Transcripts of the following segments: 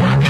Ha ha!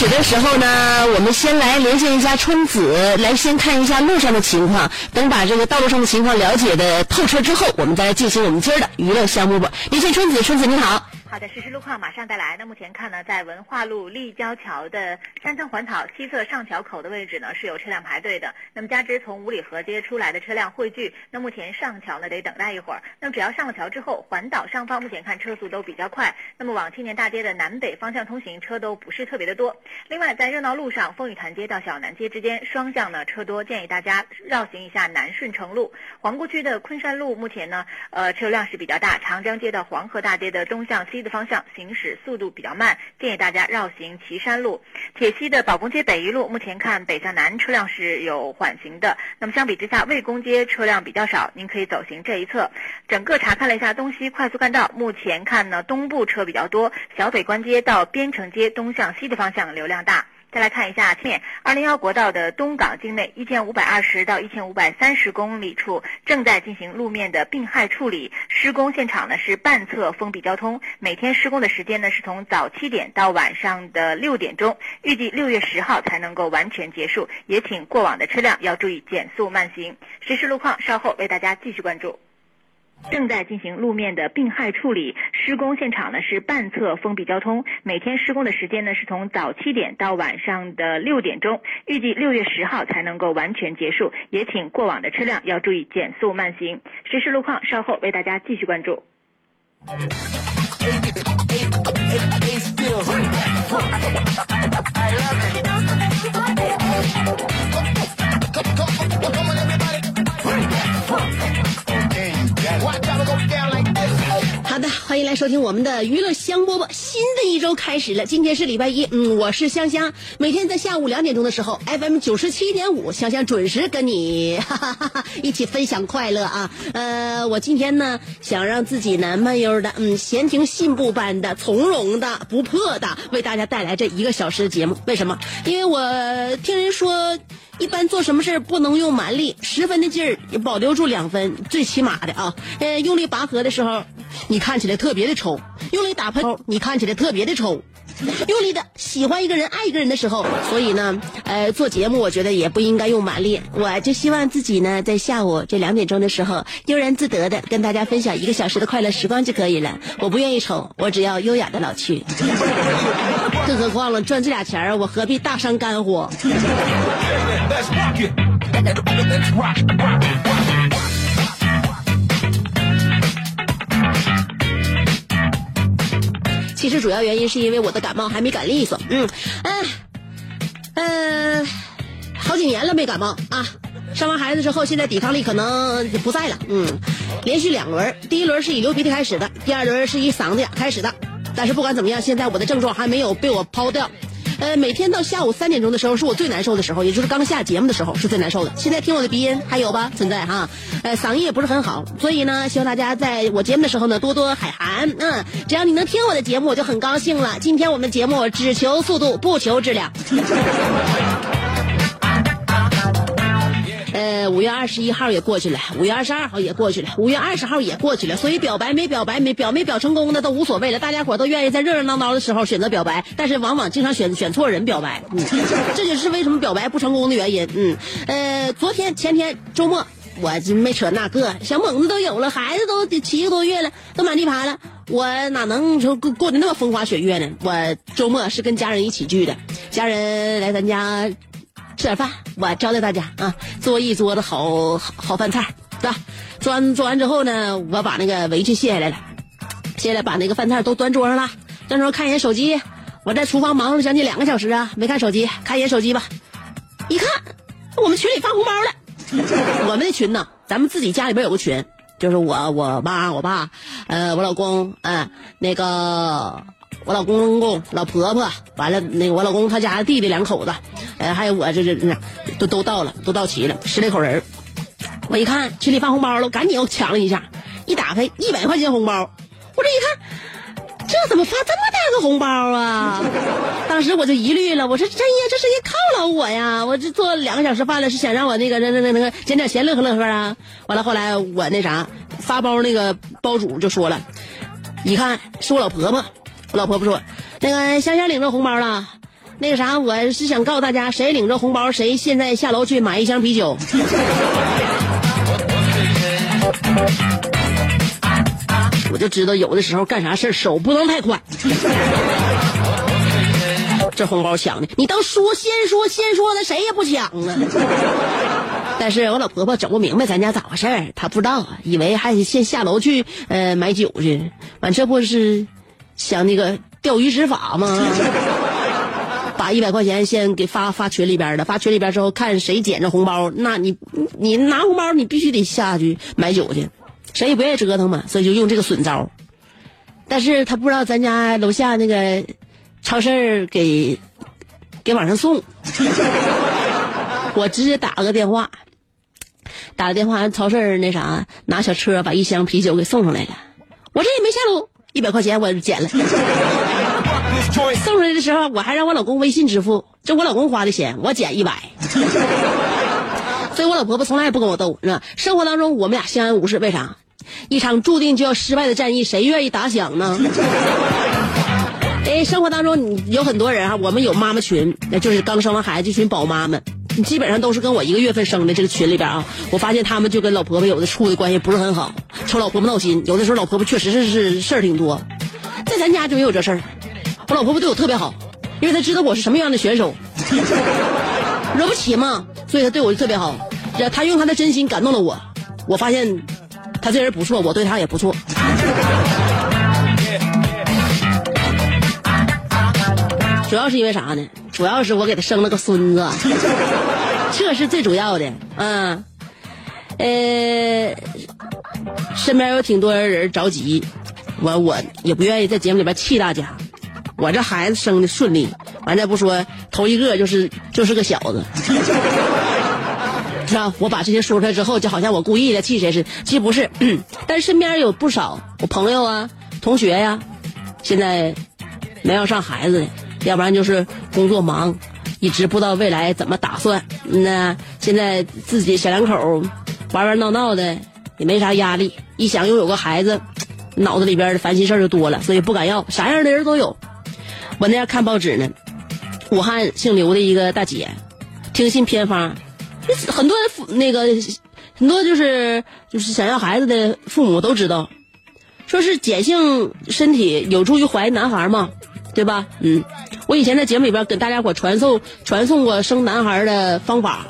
始的时候呢，我们先来连线一下春子，来先看一下路上的情况。等把这个道路上的情况了解的透彻之后，我们再来进行我们今儿的娱乐项目吧。连线春子，春子你好。好的，实时路况马上带来。那目前看呢，在文化路立交桥的山村环岛西侧上桥口的位置呢，是有车辆排队的。那么加之从五里河街出来的车辆汇聚，那目前上桥呢得等待一会儿。那么只要上了桥之后，环岛上方目前看车速都比较快。那么往青年大街的南北方向通行，车都不是特别的多。另外，在热闹路上，风雨潭街到小南街之间双向呢车多，建议大家绕行一下南顺城路。皇姑区的昆山路目前呢，呃车流量是比较大，长江街到黄河大街的东向西的方向行驶速度比较慢，建议大家绕行岐山路。铁西的宝公街北一路目前看北向南车辆是有缓行的，那么相比之下魏公街车辆比较少，您可以走行这一侧。整个查看了一下东西快速干道，目前看呢东部车比较多，小北关街到边城街东向西的方向流量大。再来看一下面二零幺国道的东港境内一千五百二十到一千五百三十公里处正在进行路面的病害处理，施工现场呢是半侧封闭交通，每天施工的时间呢是从早七点到晚上的六点钟，预计六月十号才能够完全结束，也请过往的车辆要注意减速慢行。实时路况稍后为大家继续关注。正在进行路面的病害处理，施工现场呢是半侧封闭交通，每天施工的时间呢是从早七点到晚上的六点钟，预计六月十号才能够完全结束，也请过往的车辆要注意减速慢行。实时路况稍后为大家继续关注。欢迎来收听我们的娱乐香饽饽。新的一周开始了，今天是礼拜一，嗯，我是香香。每天在下午两点钟的时候，FM 九十七点五，香香准时跟你 哈哈哈哈一起分享快乐啊。呃，我今天呢，想让自己呢慢悠的，嗯，闲庭信步般的、从容的、不破的，为大家带来这一个小时的节目。为什么？因为我听人说。一般做什么事儿不能用蛮力，十分的劲儿保留住两分，最起码的啊。呃，用力拔河的时候，你看起来特别的丑；用力打喷，你看起来特别的丑。用力的喜欢一个人、爱一个人的时候，所以呢，呃，做节目我觉得也不应该用蛮力。我就希望自己呢，在下午这两点钟的时候，悠然自得的跟大家分享一个小时的快乐时光就可以了。我不愿意丑，我只要优雅的老去。更何况了，赚这俩钱儿，我何必大伤肝火？其实主要原因是因为我的感冒还没赶利索。嗯，哎，嗯，好几年了没感冒啊。生完孩子之后，现在抵抗力可能不在了。嗯，连续两轮，第一轮是以流鼻涕开始的，第二轮是以嗓子眼开始的。但是不管怎么样，现在我的症状还没有被我抛掉。呃，每天到下午三点钟的时候是我最难受的时候，也就是刚下节目的时候是最难受的。现在听我的鼻音还有吧？存在哈，呃，嗓音也不是很好，所以呢，希望大家在我节目的时候呢多多海涵。嗯，只要你能听我的节目，我就很高兴了。今天我们节目只求速度，不求质量。呃，五月二十一号也过去了，五月二十二号也过去了，五月二十号也过去了，所以表白没表白没表没表成功的都无所谓了，大家伙都愿意在热热闹闹的时候选择表白，但是往往经常选选错人表白，嗯，这就是为什么表白不成功的原因。嗯，呃，昨天前天周末我就没扯那个，小猛子都有了，孩子都七个多月了，都满地爬了，我哪能说过过得那么风花雪月呢？我周末是跟家人一起聚的，家人来咱家。吃点饭，我招待大家啊，做一桌子好好饭菜，是吧？做完做完之后呢，我把那个围裙卸下来了，卸下来把那个饭菜都端桌上了。端桌看一眼手机，我在厨房忙了将近两个小时啊，没看手机，看一眼手机吧。一看，我们群里发红包了。我们的群呢，咱们自己家里边有个群，就是我、我妈、我爸，呃，我老公，嗯，那个。我老公公、老婆婆，完了那个我老公他家弟弟两口子，呃，还有我这这这都都到了，都到齐了，十来口人。我一看群里发红包了，赶紧又抢了一下，一打开一百块钱红包，我这一看，这怎么发这么大个红包啊？当时我就疑虑了，我说真呀，这是一犒劳我呀？我这做两个小时饭了，是想让我那个那那那那个捡点钱乐呵乐呵啊？完了后来我那啥发包那个包主就说了，一看是我老婆婆。我老婆婆说：“那个香香领着红包了，那个啥，我是想告诉大家，谁领着红包，谁现在下楼去买一箱啤酒。”我就知道有的时候干啥事手不能太快。这红包抢的，你当说先说先说的，谁也不抢啊。但是我老婆婆整不明白咱家咋回事她不知道，以为还得先下楼去呃买酒去，完这不是。想那个钓鱼执法吗？把一百块钱先给发发群里边了，发群里边之后看谁捡着红包，那你你拿红包你必须得下去买酒去，谁也不愿意折腾嘛，所以就用这个损招。但是他不知道咱家楼下那个超市给给往上送，我直接打了个电话，打了电话超市那啥拿小车把一箱啤酒给送上来了，我这也没下楼。一百块钱我捡了，送出来的时候我还让我老公微信支付，这我老公花的钱，我捡一百。所以我老婆婆从来也不跟我斗，是吧？生活当中我们俩相安无事，为啥？一场注定就要失败的战役，谁愿意打响呢？哎，生活当中你有很多人啊，我们有妈妈群，那就是刚生完孩子这群宝妈们。基本上都是跟我一个月份生的这个群里边啊，我发现他们就跟老婆婆有的处的关系不是很好，瞅老婆婆闹心。有的时候老婆婆确实是是事儿挺多，在咱家就没有这事儿。我老婆婆对我特别好，因为她知道我是什么样的选手，惹不起嘛，所以她对我就特别好。她用她的真心感动了我，我发现她这人不错，我对她也不错。主要是因为啥呢？主要是我给他生了个孙子，这是最主要的。嗯，呃，身边有挺多人着急，我我也不愿意在节目里边气大家。我这孩子生的顺利，完再不说头一个就是就是个小子，是吧？我把这些说出来之后，就好像我故意的气谁似的，其实不是。但身边有不少我朋友啊、同学呀，现在没要上孩子的。要不然就是工作忙，一直不知道未来怎么打算。那现在自己小两口玩玩闹闹的，也没啥压力。一想拥有个孩子，脑子里边的烦心事就多了，所以不敢要。啥样的人都有。我那天看报纸呢，武汉姓刘的一个大姐，听信偏方，很多那个很多就是就是想要孩子的父母都知道，说是碱性身体有助于怀男孩嘛。对吧？嗯，我以前在节目里边跟大家伙传授传送过生男孩的方法。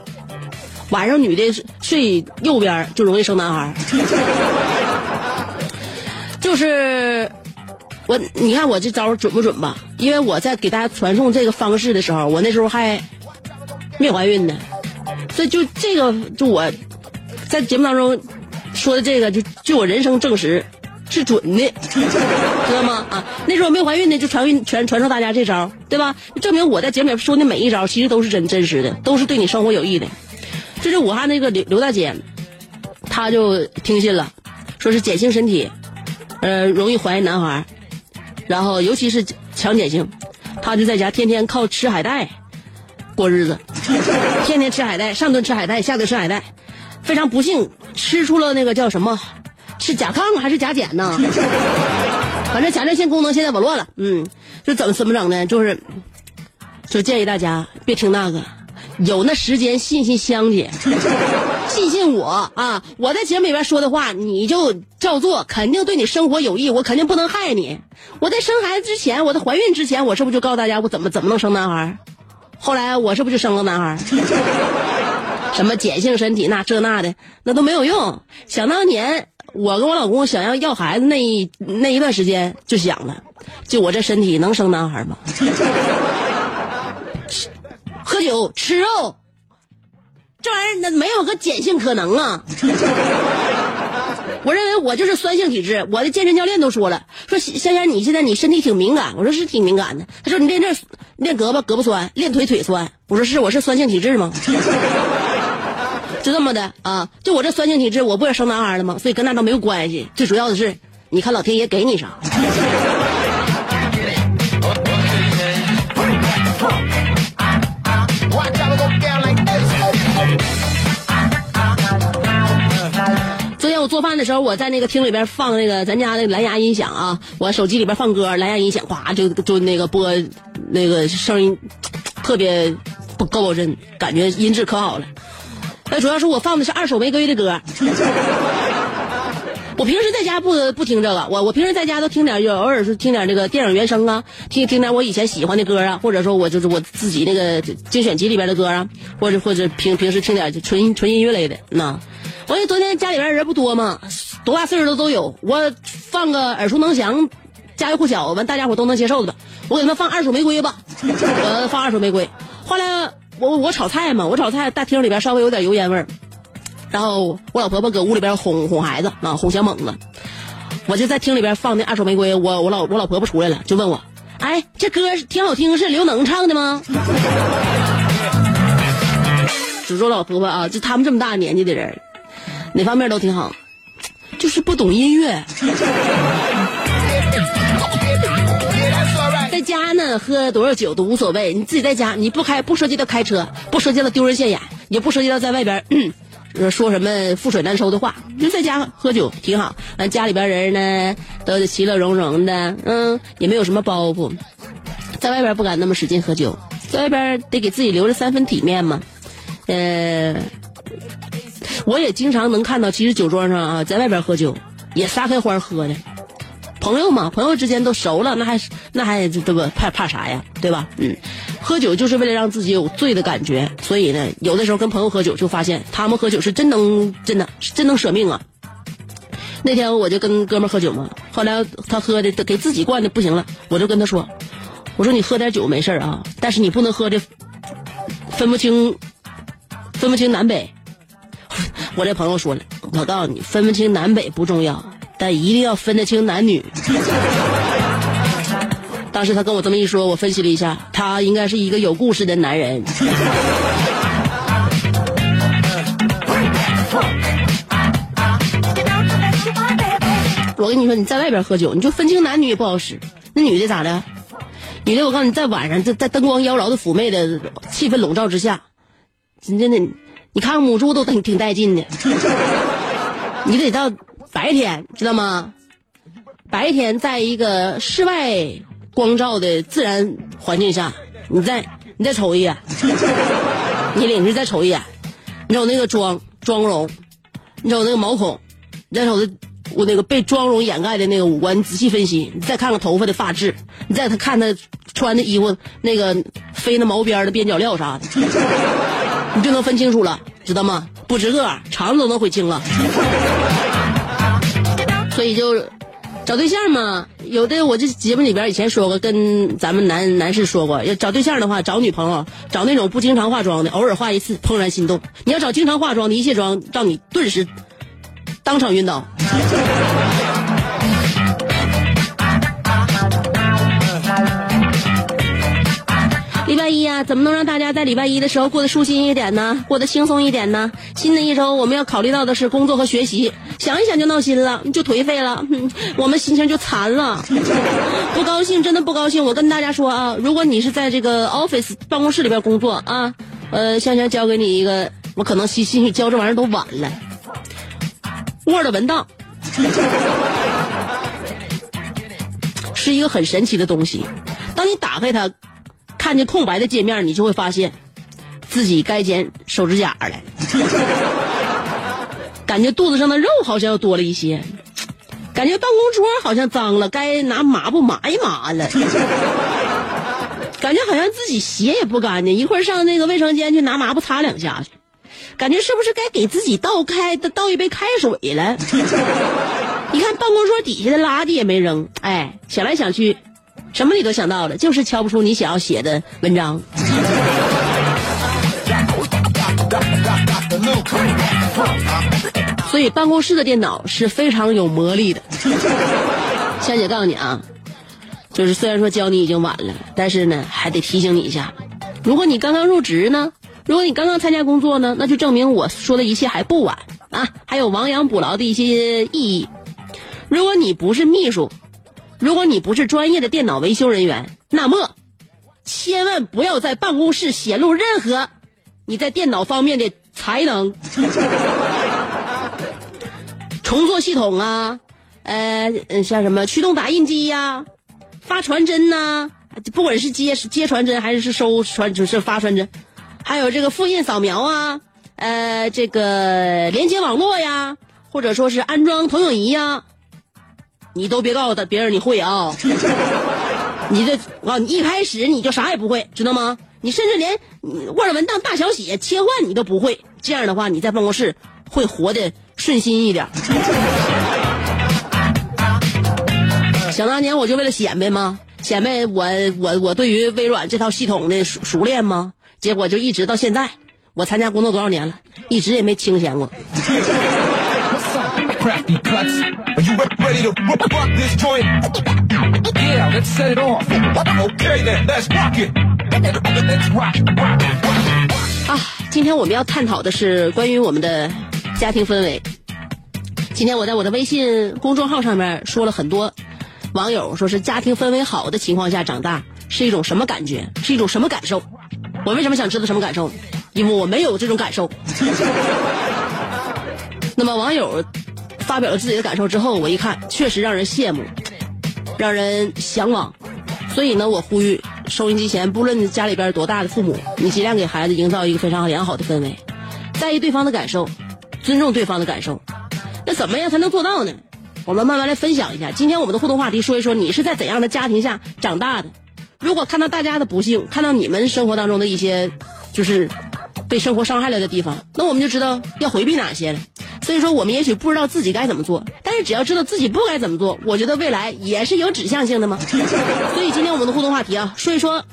晚上女的睡右边就容易生男孩。就是我，你看我这招准不准吧？因为我在给大家传送这个方式的时候，我那时候还没怀孕呢，所以就这个就我在节目当中说的这个，就就我人生证实是准的。知道吗？啊，那时候没怀孕呢，就传运传传授大家这招，对吧？证明我在节目里说的每一招，其实都是真真实的，都是对你生活有益的。这是武汉那个刘刘大姐，她就听信了，说是碱性身体，呃，容易怀男孩，然后尤其是强碱性，她就在家天天靠吃海带过日子，天天吃海带，上顿吃海带，下顿吃海带，非常不幸吃出了那个叫什么，是甲亢还是甲减呢？反正甲状腺功能现在紊乱了，嗯，就怎么怎么整呢？就是，就建议大家别听那个，有那时间信信香姐，信信我啊！我在节目里边说的话，你就照做，肯定对你生活有益，我肯定不能害你。我在生孩子之前，我在怀孕之前，我是不是就告诉大家我怎么怎么能生男孩？后来我是不是就生了男孩？什么碱性身体那这那的，那都没有用。想当年，我跟我老公想要要孩子那一那一段时间，就想了，就我这身体能生男孩吗？喝酒吃肉，这玩意儿那没有个碱性可能啊！我认为我就是酸性体质，我的健身教练都说了，说香香你现在你身体挺敏感，我说是挺敏感的。他说你练这练胳膊胳膊酸，练腿腿酸，我说是我是酸性体质吗？就这么的啊，就我这酸性体质，我不也生男孩了吗？所以跟那都没有关系。最主要的是，你看老天爷给你啥。昨天我做饭的时候，我在那个厅里边放那个咱家那个蓝牙音响啊，我手机里边放歌，蓝牙音响哗就就那个播那个声音特别不高保真，感觉音质可好了。那主要是我放的是二手玫瑰的歌。我平时在家不不听这个，我我平时在家都听点，就偶尔是听点这个电影原声啊，听听点我以前喜欢的歌啊，或者说我就是我自己那个精选集里边的歌啊，或者或者平平时听点纯纯音乐类的。那我昨天家里边人不多嘛，多大岁数的都有，我放个耳熟能详，家喻户晓，完大家伙都能接受的。我给他们放二手玫瑰吧，我放二手玫瑰。后来我我炒菜嘛，我炒菜大厅里边稍微有点油烟味儿。然后我老婆婆搁屋里边哄哄孩子啊，哄小猛子，我就在厅里边放那二手玫瑰。我我老我老婆婆出来了，就问我，哎，这歌挺好听，是刘能唱的吗？就说老婆婆啊，就他们这么大年纪的人，哪方面都挺好，就是不懂音乐。在家呢，喝多少酒都无所谓，你自己在家，你不开不涉及到开车，不涉及到丢人现眼，也不涉及到在外边。嗯说什么覆水难收的话，就在家喝酒挺好。完家里边人呢都其乐融融的，嗯，也没有什么包袱。在外边不敢那么使劲喝酒，在外边得给自己留着三分体面嘛。呃，我也经常能看到，其实酒桌上啊，在外边喝酒也撒开欢喝的。朋友嘛，朋友之间都熟了，那还那还这不怕怕啥呀，对吧？嗯，喝酒就是为了让自己有醉的感觉，所以呢，有的时候跟朋友喝酒，就发现他们喝酒是真能真的是真能舍命啊。那天我就跟哥们喝酒嘛，后来他喝的给自己灌的不行了，我就跟他说，我说你喝点酒没事啊，但是你不能喝的分不清分不清南北。我这朋友说了，我告诉你，分不清南北不重要。但一定要分得清男女。当时他跟我这么一说，我分析了一下，他应该是一个有故事的男人。我跟你说，你在外边喝酒，你就分清男女也不好使。那女的咋的？女的，我告诉你，在晚上，在在灯光妖娆的妩媚的气氛笼罩之下，真的，你看母猪都挺挺带劲的。你得到。白天知道吗？白天在一个室外光照的自然环境下，你再你再瞅一眼，你领着再瞅一眼，你瞅那个妆妆容，你瞅那个毛孔，你再瞅这我那个被妆容掩盖的那个五官，你仔细分析，你再看看头发的发质，你再看他穿的衣服那个飞那毛边的边角料啥的，你就能分清楚了，知道吗？不止个肠子都能悔青了。所以就找对象嘛，有的我这节目里边以前说过，跟咱们男男士说过，要找对象的话，找女朋友，找那种不经常化妆的，偶尔化一次，怦然心动。你要找经常化妆的，一卸妆让你顿时当场晕倒。礼拜一啊，怎么能让大家在礼拜一的时候过得舒心一点呢？过得轻松一点呢？新的一周我们要考虑到的是工作和学习，想一想就闹心了，就颓废了，我们心情就残了，不高兴，真的不高兴。我跟大家说啊，如果你是在这个 office 办公室里边工作啊，呃，香香教给你一个，我可能兴兴许教这玩意儿都晚了，Word 文档。是一个很神奇的东西。当你打开它，看见空白的界面，你就会发现自己该剪手指甲了，感觉肚子上的肉好像又多了一些，感觉办公桌好像脏了，该拿抹布抹一抹了。感觉好像自己鞋也不干净，一会儿上那个卫生间去拿抹布擦两下去，感觉是不是该给自己倒开倒一杯开水了？你看办公桌底下的垃圾也没扔，哎，想来想去，什么你都想到了，就是敲不出你想要写的文章。所以办公室的电脑是非常有魔力的。香姐告诉你啊，就是虽然说教你已经晚了，但是呢，还得提醒你一下，如果你刚刚入职呢，如果你刚刚参加工作呢，那就证明我说的一切还不晚啊，还有亡羊补牢的一些意义。如果你不是秘书，如果你不是专业的电脑维修人员，那么千万不要在办公室显露任何你在电脑方面的才能。重做系统啊，呃，像什么驱动打印机呀、发传真呐、不管是接接传真还是收传，就是发传真，还有这个复印扫描啊，呃，这个连接网络呀，或者说是安装投影仪呀，你都别告诉他别人你会啊，你这啊，你一开始你就啥也不会，知道吗？你甚至连 Word 文档大小写切换你都不会，这样的话你在办公室会活得顺心一点。想当年我就为了显摆吗？显摆我我我对于微软这套系统的熟熟练吗？结果就一直到现在，我参加工作多少年了，一直也没清闲过。What's up, crafty cuts? Are you re- ready to rock rock this joint? Yeah, let's set it off. Okay then, let's rock it. Let's rock, rock, rock. 啊，今天我们要探讨的是关于我们的家庭氛围。今天我在我的微信公众号上面说了很多，网友说是家庭氛围好的情况下长大是一种什么感觉，是一种什么感受？我为什么想知道什么感受？因为我没有这种感受。那么网友发表了自己的感受之后，我一看，确实让人羡慕，让人向往。所以呢，我呼吁收音机前，不论你家里边多大的父母，你尽量给孩子营造一个非常良好的氛围，在意对方的感受，尊重对方的感受。那怎么样才能做到呢？我们慢慢来分享一下。今天我们的互动话题说一说你是在怎样的家庭下长大的。如果看到大家的不幸，看到你们生活当中的一些就是被生活伤害了的地方，那我们就知道要回避哪些了。所以说，我们也许不知道自己该怎么做，但是只要知道自己不该怎么做，我觉得未来也是有指向性的嘛。所以今天我们的互动话题啊，说一说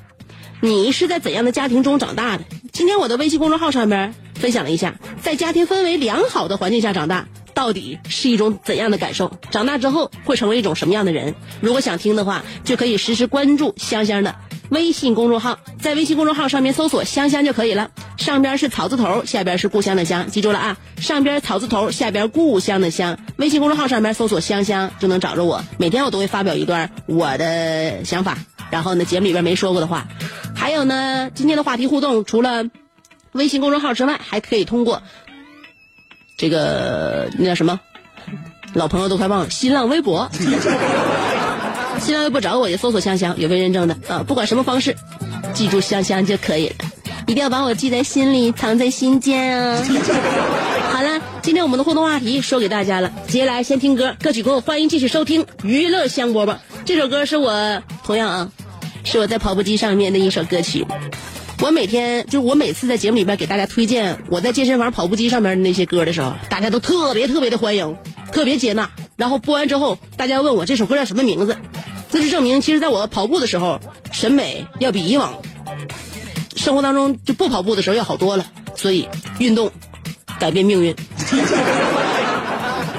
你是在怎样的家庭中长大的。今天我的微信公众号上边分享了一下，在家庭氛围良好的环境下长大。到底是一种怎样的感受？长大之后会成为一种什么样的人？如果想听的话，就可以实时关注香香的微信公众号，在微信公众号上面搜索“香香”就可以了。上边是草字头，下边是故乡的乡，记住了啊！上边草字头，下边故乡的乡。微信公众号上面搜索“香香”就能找着我。每天我都会发表一段我的想法，然后呢，节目里边没说过的话，还有呢，今天的话题互动，除了微信公众号之外，还可以通过。这个那叫什么？老朋友都快忘了。新浪微博，新浪微博找我就搜索香香，有微认证的啊。不管什么方式，记住香香就可以了。一定要把我记在心里，藏在心间啊。好了，今天我们的互动话题说给大家了。接下来先听歌，歌曲过后欢迎继续收听娱乐香饽饽。这首歌是我同样啊，是我在跑步机上面的一首歌曲。我每天就是我每次在节目里边给大家推荐我在健身房跑步机上面的那些歌的时候，大家都特别特别的欢迎，特别接纳。然后播完之后，大家问我这首歌叫什么名字，这就证明其实在我跑步的时候，审美要比以往生活当中就不跑步的时候要好多了。所以运动改变命运。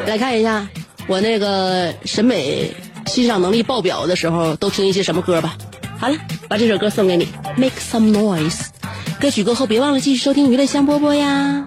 来看一下我那个审美欣赏能力爆表的时候都听一些什么歌吧。好了，把这首歌送给你，Make some noise。歌曲过后别忘了继续收听娱乐香饽饽呀。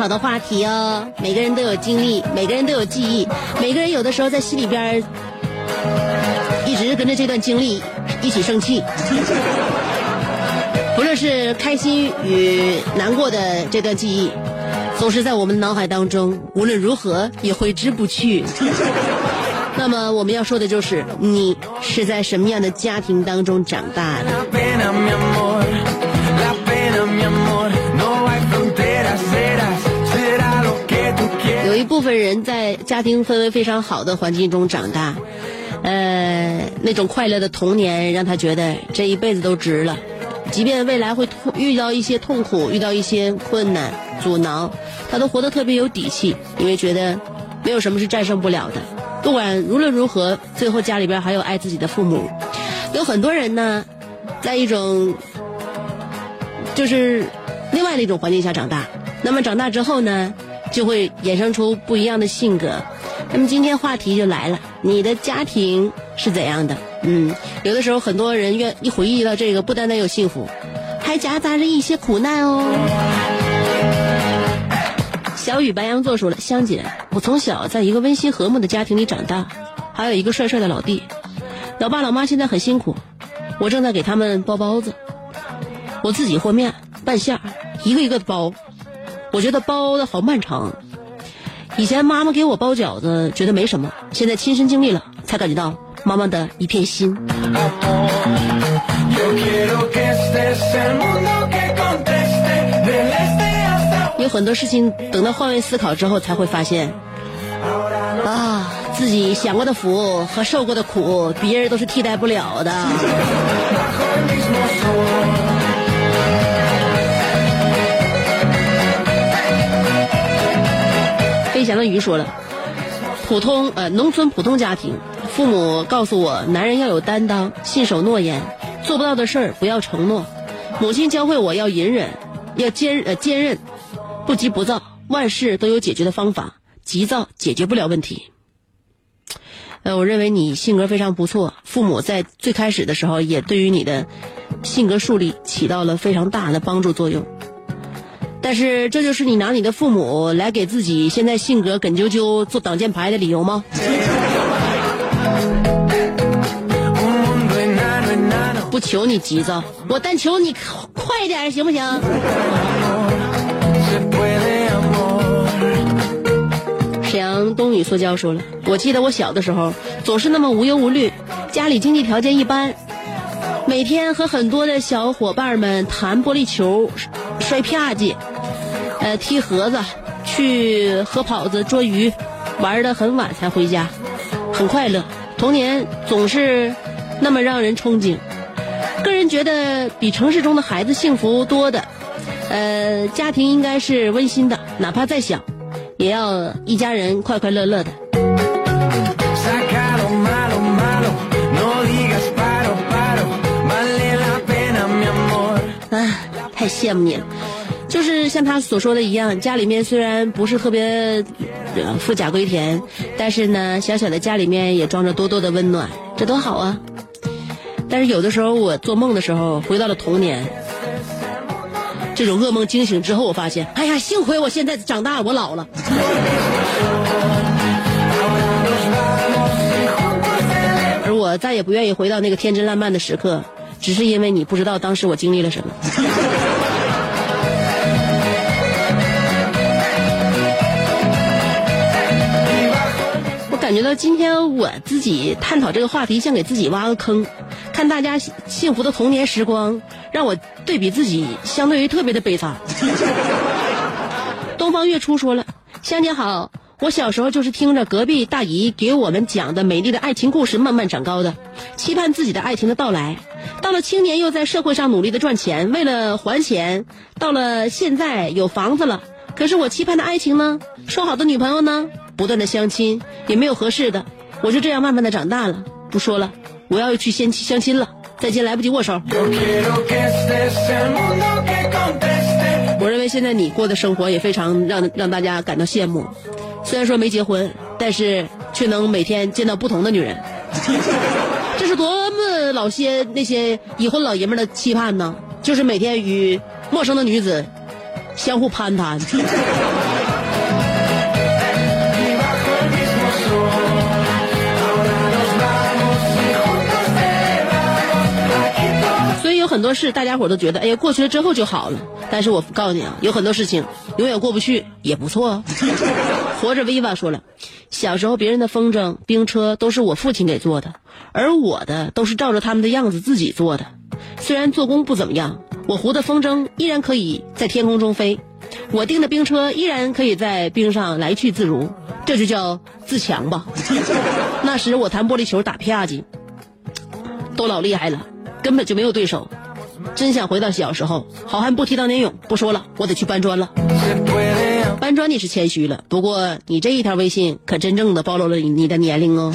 讨的话题哦，每个人都有经历，每个人都有记忆，每个人有的时候在心里边一直跟着这段经历一起生气。不论是开心与难过的这段记忆，总是在我们脑海当中，无论如何也挥之不去。那么我们要说的就是，你是在什么样的家庭当中长大的？一部分人在家庭氛围非常好的环境中长大，呃，那种快乐的童年让他觉得这一辈子都值了，即便未来会遇到一些痛苦，遇到一些困难阻挠，他都活得特别有底气，因为觉得没有什么是战胜不了的。不管无论如何，最后家里边还有爱自己的父母。有很多人呢，在一种就是另外的一种环境下长大。那么长大之后呢，就会衍生出不一样的性格。那么今天话题就来了，你的家庭是怎样的？嗯，有的时候很多人愿一回忆到这个，不单单有幸福，还夹杂着一些苦难哦。小雨白羊座说了，香姐，我从小在一个温馨和睦的家庭里长大，还有一个帅帅的老弟，老爸老妈现在很辛苦，我正在给他们包包子，我自己和面拌馅儿，一个一个的包，我觉得包的好漫长。以前妈妈给我包饺子觉得没什么，现在亲身经历了，才感觉到妈妈的一片心。有很多事情等到换位思考之后，才会发现，啊，自己享过的福和受过的苦，别人都是替代不了的。飞翔的鱼说了，普通呃农村普通家庭，父母告诉我，男人要有担当，信守诺言，做不到的事儿不要承诺。母亲教会我要隐忍，要坚呃坚韧，不急不躁，万事都有解决的方法，急躁解决不了问题。呃，我认为你性格非常不错，父母在最开始的时候也对于你的性格树立起到了非常大的帮助作用。但是这就是你拿你的父母来给自己现在性格耿啾啾做挡箭牌的理由吗？不求你急躁，我但求你快点，行不行？沈阳东雨塑胶说了，我记得我小的时候总是那么无忧无虑，家里经济条件一般，每天和很多的小伙伴们弹玻璃球、摔啪叽，呃，踢盒子，去河跑子捉鱼，玩的很晚才回家，很快乐。童年总是那么让人憧憬。个人觉得比城市中的孩子幸福多的，呃，家庭应该是温馨的，哪怕再小，也要一家人快快乐乐的。太羡慕你了。就是像他所说的一样，家里面虽然不是特别富甲归田，但是呢，小小的家里面也装着多多的温暖，这多好啊！但是有的时候我做梦的时候，回到了童年，这种噩梦惊醒之后，我发现，哎呀，幸亏我现在长大，我老了。而我再也不愿意回到那个天真烂漫的时刻，只是因为你不知道当时我经历了什么。感觉到今天我自己探讨这个话题，像给自己挖个坑，看大家幸福的童年时光，让我对比自己，相对于特别的悲惨。东方月初说了：“香姐好，我小时候就是听着隔壁大姨给我们讲的美丽的爱情故事慢慢长高的，期盼自己的爱情的到来。到了青年，又在社会上努力的赚钱，为了还钱。到了现在有房子了，可是我期盼的爱情呢？说好的女朋友呢？不断的相亲也没有合适的，我就这样慢慢的长大了。不说了，我要去相亲相亲了，再见来不及握手。我认为现在你过的生活也非常让让大家感到羡慕。虽然说没结婚，但是却能每天见到不同的女人，这是多么老些那些已婚老爷们的期盼呢？就是每天与陌生的女子相互攀谈。很多事大家伙都觉得，哎呀，过去了之后就好了。但是我告诉你啊，有很多事情永远过不去也不错哦。活着 viva 说了，小时候别人的风筝、冰车都是我父亲给做的，而我的都是照着他们的样子自己做的。虽然做工不怎么样，我糊的风筝依然可以在天空中飞，我订的冰车依然可以在冰上来去自如，这就叫自强吧。那时我弹玻璃球打啪叽，都老厉害了，根本就没有对手。真想回到小时候，好汉不提当年勇。不说了，我得去搬砖了。搬砖你是谦虚了，不过你这一条微信可真正的暴露了你你的年龄哦。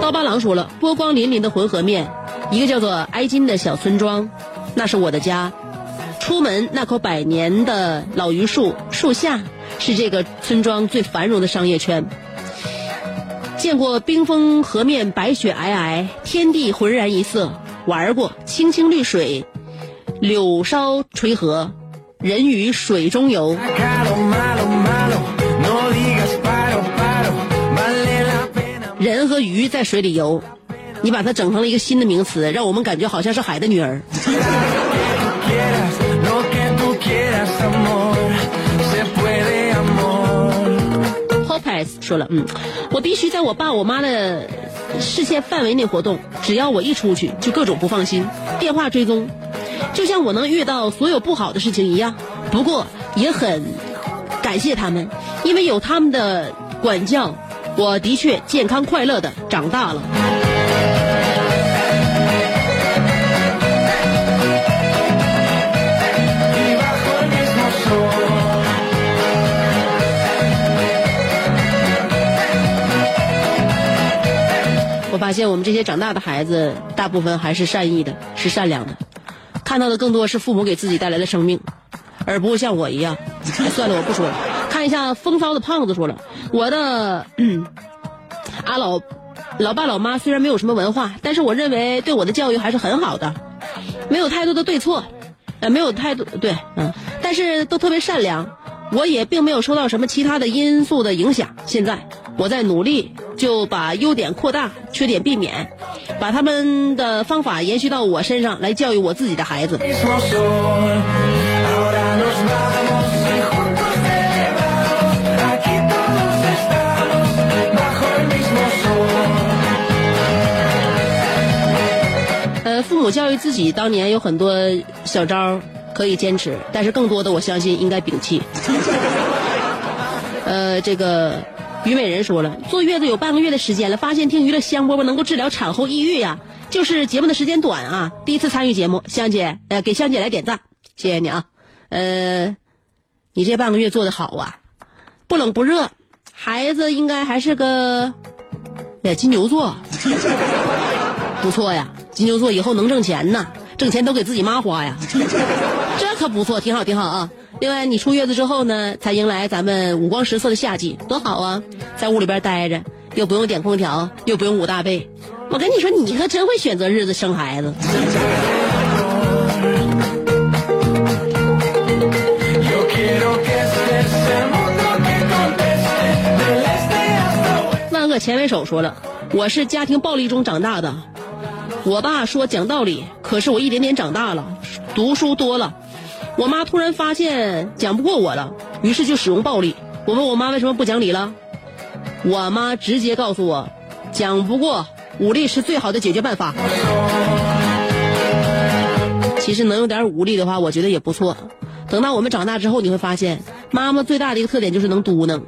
刀疤狼说了，波光粼粼的浑河面，一个叫做埃金的小村庄，那是我的家。出门那棵百年的老榆树树下，是这个村庄最繁荣的商业圈。见过冰封河面白雪皑皑，天地浑然一色；玩过青青绿水，柳梢垂河，人于水中游。人和鱼在水里游，你把它整成了一个新的名词，让我们感觉好像是海的女儿。Hopes 说了，嗯，我必须在我爸我妈的视线范围内活动，只要我一出去，就各种不放心，电话追踪，就像我能遇到所有不好的事情一样。不过也很感谢他们，因为有他们的管教，我的确健康快乐的长大了。我发现我们这些长大的孩子，大部分还是善意的，是善良的，看到的更多是父母给自己带来的生命，而不会像我一样。算了，我不说了。看一下风骚的胖子说了，我的、阿老老爸老妈虽然没有什么文化，但是我认为对我的教育还是很好的，没有太多的对错，呃，没有太多对，嗯，但是都特别善良。我也并没有受到什么其他的因素的影响。现在我在努力，就把优点扩大，缺点避免，把他们的方法延续到我身上来教育我自己的孩子。呃，父母教育自己当年有很多小招可以坚持，但是更多的我相信应该摒弃。呃，这个虞美人说了，坐月子有半个月的时间了，发现听娱乐香饽饽能够治疗产后抑郁呀，就是节目的时间短啊。第一次参与节目，香姐，呃，给香姐来点赞，谢谢你啊。呃，你这半个月做的好啊，不冷不热，孩子应该还是个，呃，金牛座，不错呀，金牛座以后能挣钱呐，挣钱都给自己妈花呀，这可不错，挺好挺好啊。另外，你出月子之后呢，才迎来咱们五光十色的夏季，多好啊！在屋里边待着，又不用点空调，又不用捂大被。我跟你说，你可真会选择日子生孩子。万恶前为首说了，我是家庭暴力中长大的。我爸说讲道理，可是我一点点长大了，读书多了。我妈突然发现讲不过我了，于是就使用暴力。我问我妈为什么不讲理了，我妈直接告诉我，讲不过武力是最好的解决办法。其实能用点武力的话，我觉得也不错。等到我们长大之后，你会发现，妈妈最大的一个特点就是能嘟囔。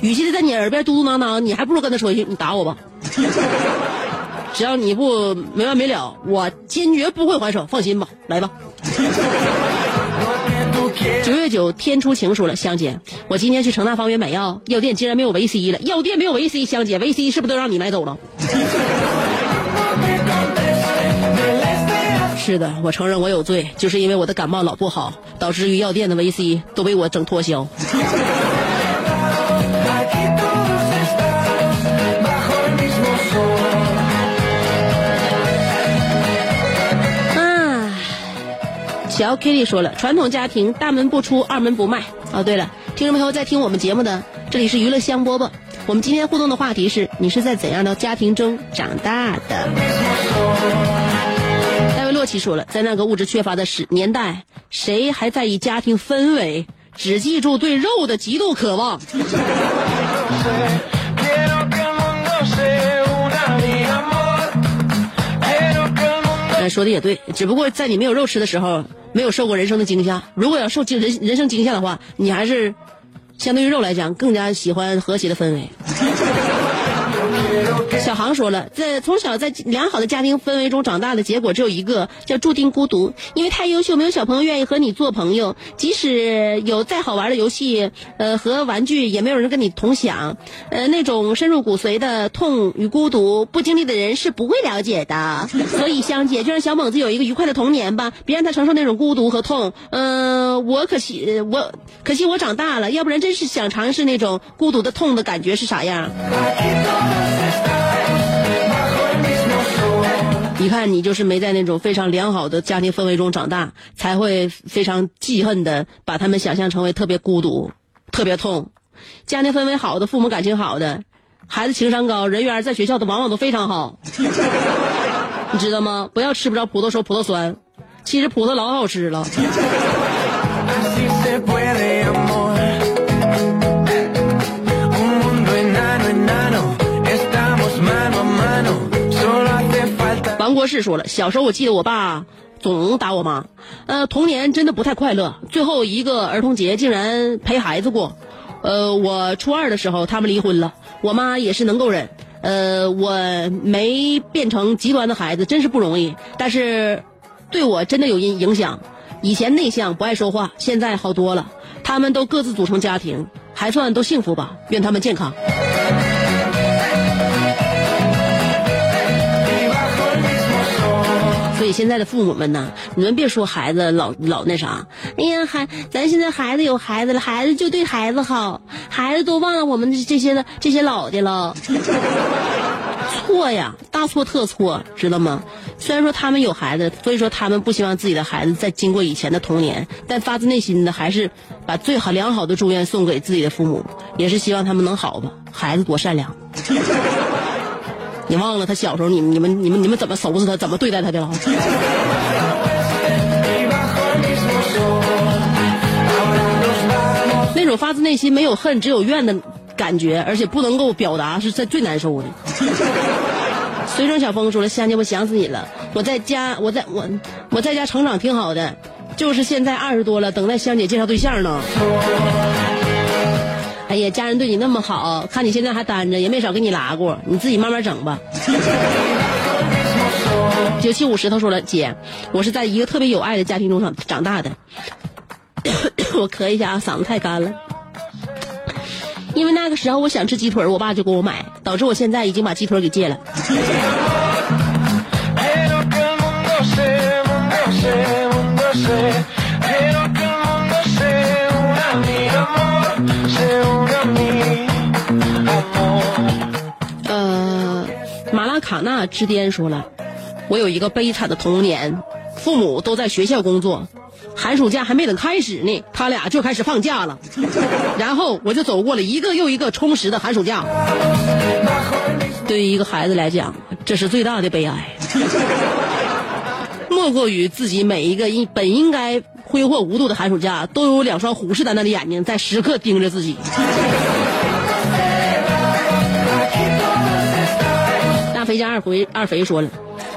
与其在你耳边嘟嘟囔囔，你还不如跟她说一句：“你打我吧。”只要你不没完没了，我坚决不会还手。放心吧，来吧。九月九天出晴说了，香姐，我今天去城大方圆买药，药店竟然没有维 C 了。药店没有维 C，香姐，维 C 是不是都让你买走了？是的，我承认我有罪，就是因为我的感冒老不好，导致于药店的维 C 都被我整脱销。小 Kitty 说了，传统家庭大门不出，二门不迈。哦，对了，听众朋友在听我们节目的，这里是娱乐香饽饽。我们今天互动的话题是：你是在怎样的家庭中长大的？戴维洛奇说了，在那个物质缺乏的时年代，谁还在意家庭氛围？只记住对肉的极度渴望。说的也对，只不过在你没有肉吃的时候，没有受过人生的惊吓。如果要受惊人人生惊吓的话，你还是相对于肉来讲，更加喜欢和谐的氛围。小航说了，在从小在良好的家庭氛围中长大的结果只有一个，叫注定孤独。因为太优秀，没有小朋友愿意和你做朋友，即使有再好玩的游戏，呃和玩具，也没有人跟你同享。呃，那种深入骨髓的痛与孤独，不经历的人是不会了解的。所以，香姐就让小猛子有一个愉快的童年吧，别让他承受那种孤独和痛。嗯、我可惜我可惜我长大了，要不然真是想尝试那种孤独的痛的感觉是啥样。一看你就是没在那种非常良好的家庭氛围中长大，才会非常记恨的把他们想象成为特别孤独、特别痛。家庭氛围好的、父母感情好的、孩子情商高、人缘在学校的往往都非常好，你知道吗？不要吃不着葡萄说葡萄酸，其实葡萄老好吃了。王国士说了，小时候我记得我爸总打我妈，呃，童年真的不太快乐。最后一个儿童节竟然陪孩子过，呃，我初二的时候他们离婚了，我妈也是能够忍，呃，我没变成极端的孩子，真是不容易，但是对我真的有影影响。以前内向不爱说话，现在好多了。他们都各自组成家庭，还算都幸福吧，愿他们健康。所以现在的父母们呢，你们别说孩子老老那啥，哎呀，孩，咱现在孩子有孩子了，孩子就对孩子好，孩子都忘了我们这些的这些老的了，错呀，大错特错，知道吗？虽然说他们有孩子，所以说他们不希望自己的孩子再经过以前的童年，但发自内心的还是把最好良好的祝愿送给自己的父母，也是希望他们能好吧。孩子多善良。你忘了他小时候，你们你们你们你们怎么收拾他，怎么对待他的了？那种发自内心没有恨只有怨的感觉，而且不能够表达，是最最难受的。随声小风说了：“香姐，我想死你了！我在家，我在我我在家成长挺好的，就是现在二十多了，等待香姐介绍对象呢。哎呀，家人对你那么好，看你现在还单着，也没少给你拉过，你自己慢慢整吧。”九七五石头说了：“姐，我是在一个特别有爱的家庭中长长大的。我咳一下啊，嗓子太干了。因为那个时候我想吃鸡腿，我爸就给我买，导致我现在已经把鸡腿给戒了。马拉卡纳之巅说了，我有一个悲惨的童年，父母都在学校工作，寒暑假还没等开始呢，他俩就开始放假了，然后我就走过了一个又一个充实的寒暑假。对于一个孩子来讲，这是最大的悲哀，莫过于自己每一个应本应该挥霍无度的寒暑假，都有两双虎视眈眈的眼睛在时刻盯着自己。二肥家二回二肥说了，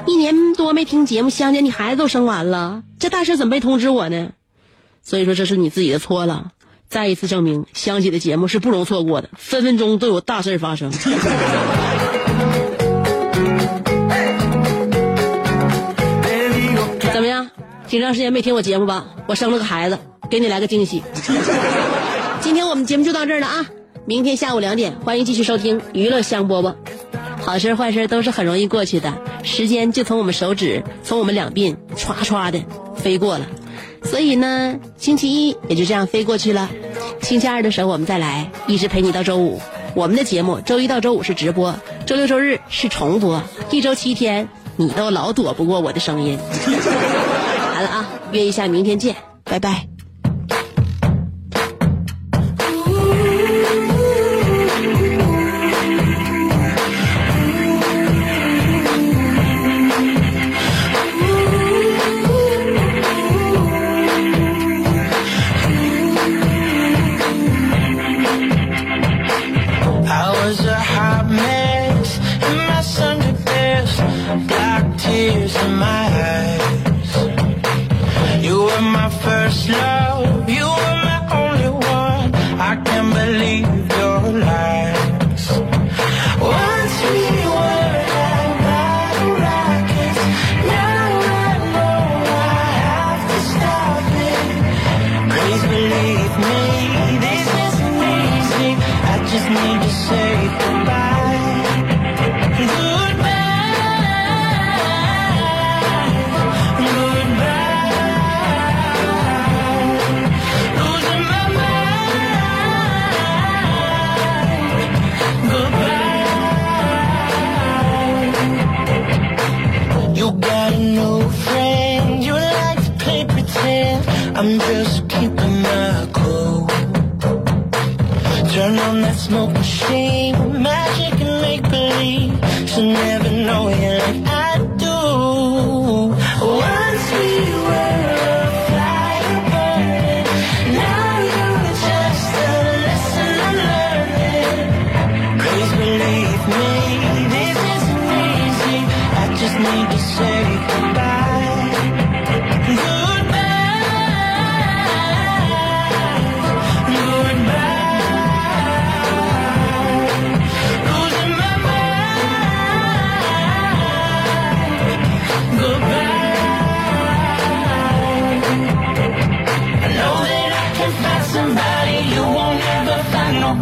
一年多没听节目，香姐你孩子都生完了，这大事怎么没通知我呢？所以说这是你自己的错了。再一次证明，香姐的节目是不容错过的，分分钟都有大事发生。怎么样？挺长时间没听我节目吧？我生了个孩子，给你来个惊喜。今天我们节目就到这儿了啊！明天下午两点，欢迎继续收听娱乐香饽饽。好事坏事都是很容易过去的，时间就从我们手指，从我们两鬓唰唰的飞过了。所以呢，星期一也就这样飞过去了。星期二的时候我们再来，一直陪你到周五。我们的节目周一到周五是直播，周六周日是重播，一周七天，你都老躲不过我的声音。好了啊，约一下明天见，拜拜。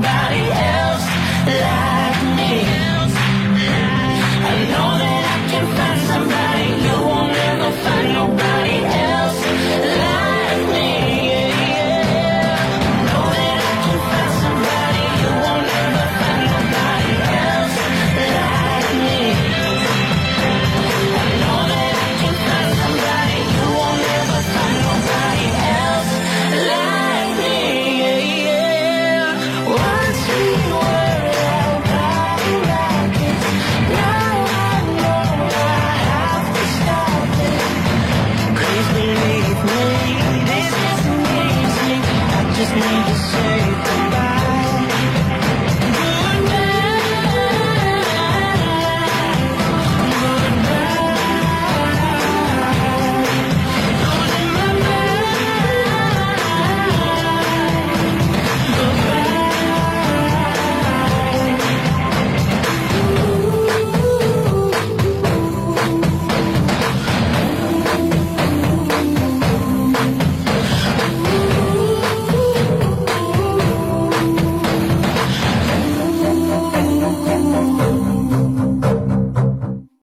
nobody else like me. I know.